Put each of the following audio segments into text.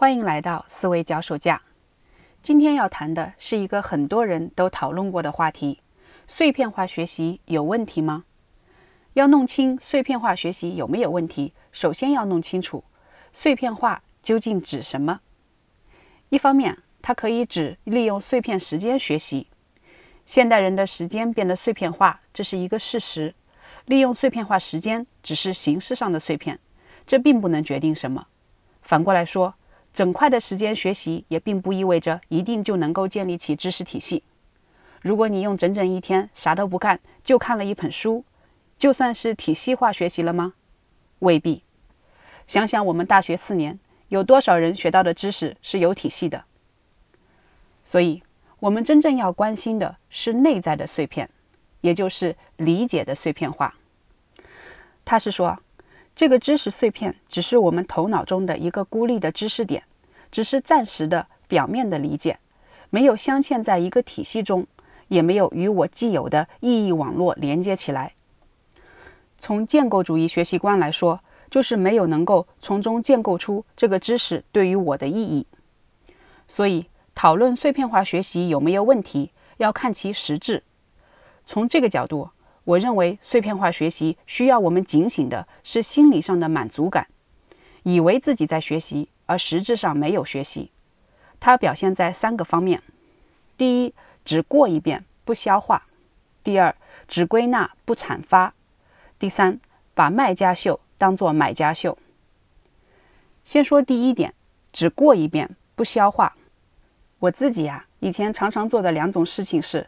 欢迎来到思维脚手架。今天要谈的是一个很多人都讨论过的话题：碎片化学习有问题吗？要弄清碎片化学习有没有问题，首先要弄清楚碎片化究竟指什么。一方面，它可以指利用碎片时间学习。现代人的时间变得碎片化，这是一个事实。利用碎片化时间只是形式上的碎片，这并不能决定什么。反过来说，整块的时间学习也并不意味着一定就能够建立起知识体系。如果你用整整一天啥都不干就看了一本书，就算是体系化学习了吗？未必。想想我们大学四年，有多少人学到的知识是有体系的？所以，我们真正要关心的是内在的碎片，也就是理解的碎片化。他是说。这个知识碎片只是我们头脑中的一个孤立的知识点，只是暂时的表面的理解，没有镶嵌在一个体系中，也没有与我既有的意义网络连接起来。从建构主义学习观来说，就是没有能够从中建构出这个知识对于我的意义。所以，讨论碎片化学习有没有问题，要看其实质。从这个角度。我认为碎片化学习需要我们警醒的是心理上的满足感，以为自己在学习，而实质上没有学习。它表现在三个方面：第一，只过一遍不消化；第二，只归纳不阐发；第三，把卖家秀当做买家秀。先说第一点，只过一遍不消化。我自己呀，以前常常做的两种事情是。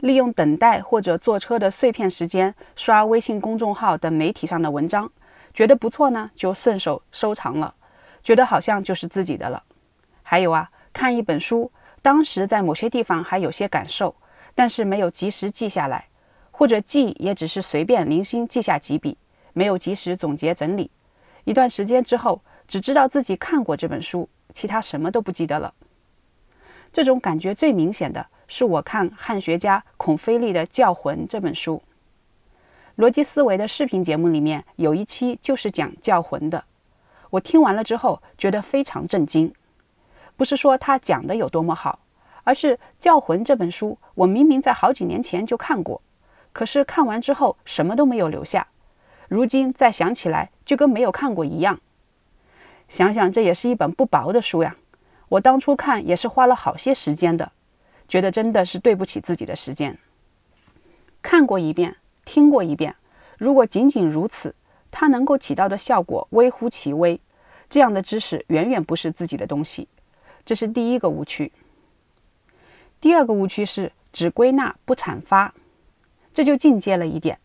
利用等待或者坐车的碎片时间刷微信公众号等媒体上的文章，觉得不错呢，就顺手收藏了，觉得好像就是自己的了。还有啊，看一本书，当时在某些地方还有些感受，但是没有及时记下来，或者记也只是随便零星记下几笔，没有及时总结整理。一段时间之后，只知道自己看过这本书，其他什么都不记得了。这种感觉最明显的。是我看汉学家孔飞力的《教魂》这本书，逻辑思维的视频节目里面有一期就是讲教魂的。我听完了之后觉得非常震惊，不是说他讲的有多么好，而是《教魂》这本书我明明在好几年前就看过，可是看完之后什么都没有留下，如今再想起来就跟没有看过一样。想想这也是一本不薄的书呀，我当初看也是花了好些时间的。觉得真的是对不起自己的时间。看过一遍，听过一遍，如果仅仅如此，它能够起到的效果微乎其微。这样的知识远远不是自己的东西，这是第一个误区。第二个误区是只归纳不阐发，这就进阶了一点。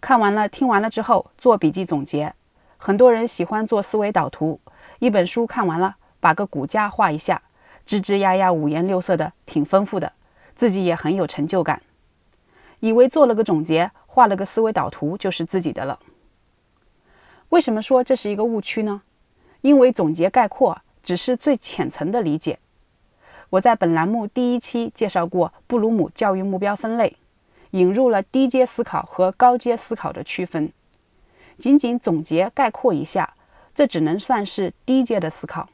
看完了、听完了之后做笔记总结，很多人喜欢做思维导图，一本书看完了，把个骨架画一下。吱吱呀呀，五颜六色的，挺丰富的，自己也很有成就感，以为做了个总结，画了个思维导图就是自己的了。为什么说这是一个误区呢？因为总结概括只是最浅层的理解。我在本栏目第一期介绍过布鲁姆教育目标分类，引入了低阶思考和高阶思考的区分。仅仅总结概括一下，这只能算是低阶的思考。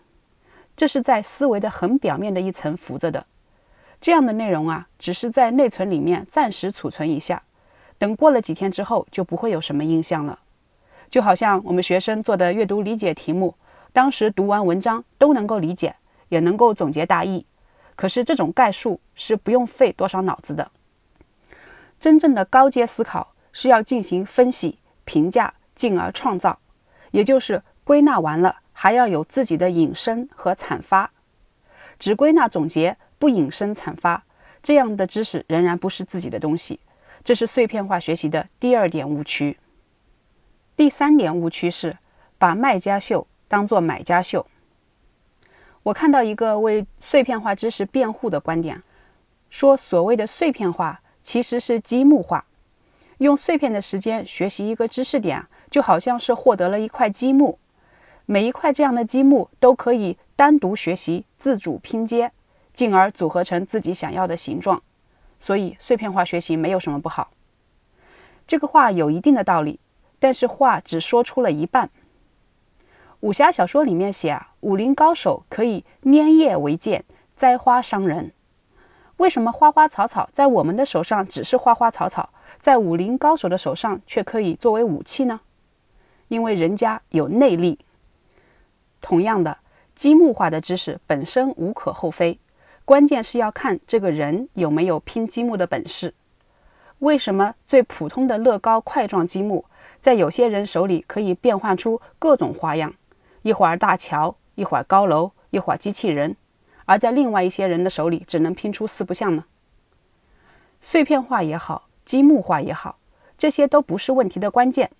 这是在思维的很表面的一层浮着的，这样的内容啊，只是在内存里面暂时储存一下，等过了几天之后就不会有什么印象了。就好像我们学生做的阅读理解题目，当时读完文章都能够理解，也能够总结大意，可是这种概述是不用费多少脑子的。真正的高阶思考是要进行分析、评价，进而创造，也就是归纳完了。还要有自己的引申和阐发，只归纳总结不引申阐发，这样的知识仍然不是自己的东西。这是碎片化学习的第二点误区。第三点误区是把卖家秀当做买家秀。我看到一个为碎片化知识辩护的观点，说所谓的碎片化其实是积木化，用碎片的时间学习一个知识点，就好像是获得了一块积木。每一块这样的积木都可以单独学习、自主拼接，进而组合成自己想要的形状。所以，碎片化学习没有什么不好。这个话有一定的道理，但是话只说出了一半。武侠小说里面写啊，武林高手可以拈叶为剑，摘花伤人。为什么花花草草在我们的手上只是花花草草，在武林高手的手上却可以作为武器呢？因为人家有内力。同样的，积木化的知识本身无可厚非，关键是要看这个人有没有拼积木的本事。为什么最普通的乐高块状积木，在有些人手里可以变换出各种花样？一会儿大桥，一会儿高楼，一会儿机器人，而在另外一些人的手里只能拼出四不像呢？碎片化也好，积木化也好，这些都不是问题的关键，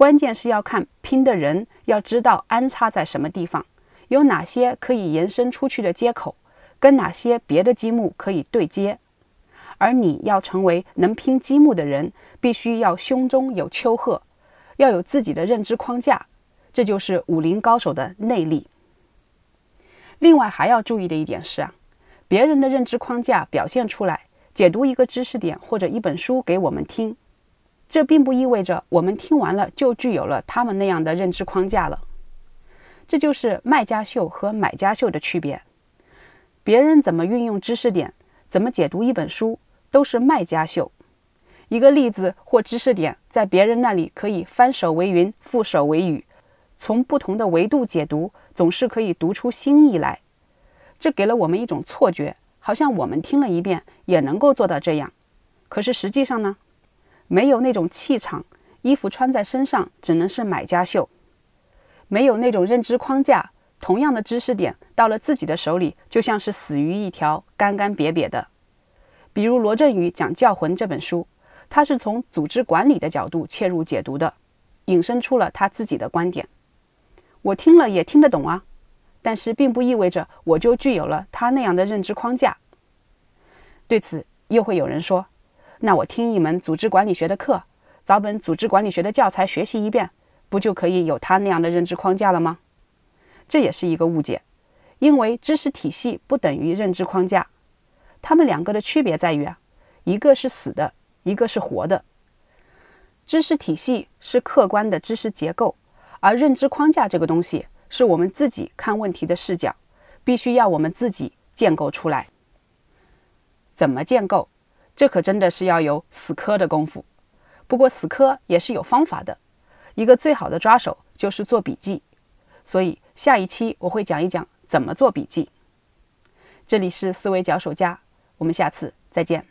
关键是要看拼的人要知道安插在什么地方，有哪些可以延伸出去的接口，跟哪些别的积木可以对接。而你要成为能拼积木的人，必须要胸中有丘壑，要有自己的认知框架。这就是武林高手的内力。另外还要注意的一点是啊，别人的认知框架表现出来，解读一个知识点或者一本书给我们听，这并不意味着我们听完了就具有了他们那样的认知框架了。这就是卖家秀和买家秀的区别。别人怎么运用知识点，怎么解读一本书，都是卖家秀。一个例子或知识点，在别人那里可以翻手为云，覆手为雨。从不同的维度解读，总是可以读出新意来。这给了我们一种错觉，好像我们听了一遍也能够做到这样。可是实际上呢，没有那种气场，衣服穿在身上只能是买家秀；没有那种认知框架，同样的知识点到了自己的手里，就像是死鱼一条，干干瘪瘪的。比如罗振宇讲《教魂》这本书，他是从组织管理的角度切入解读的，引申出了他自己的观点。我听了也听得懂啊，但是并不意味着我就具有了他那样的认知框架。对此，又会有人说：“那我听一门组织管理学的课，找本组织管理学的教材学习一遍，不就可以有他那样的认知框架了吗？”这也是一个误解，因为知识体系不等于认知框架，它们两个的区别在于啊，一个是死的，一个是活的。知识体系是客观的知识结构。而认知框架这个东西，是我们自己看问题的视角，必须要我们自己建构出来。怎么建构？这可真的是要有死磕的功夫。不过死磕也是有方法的，一个最好的抓手就是做笔记。所以下一期我会讲一讲怎么做笔记。这里是思维脚手架，我们下次再见。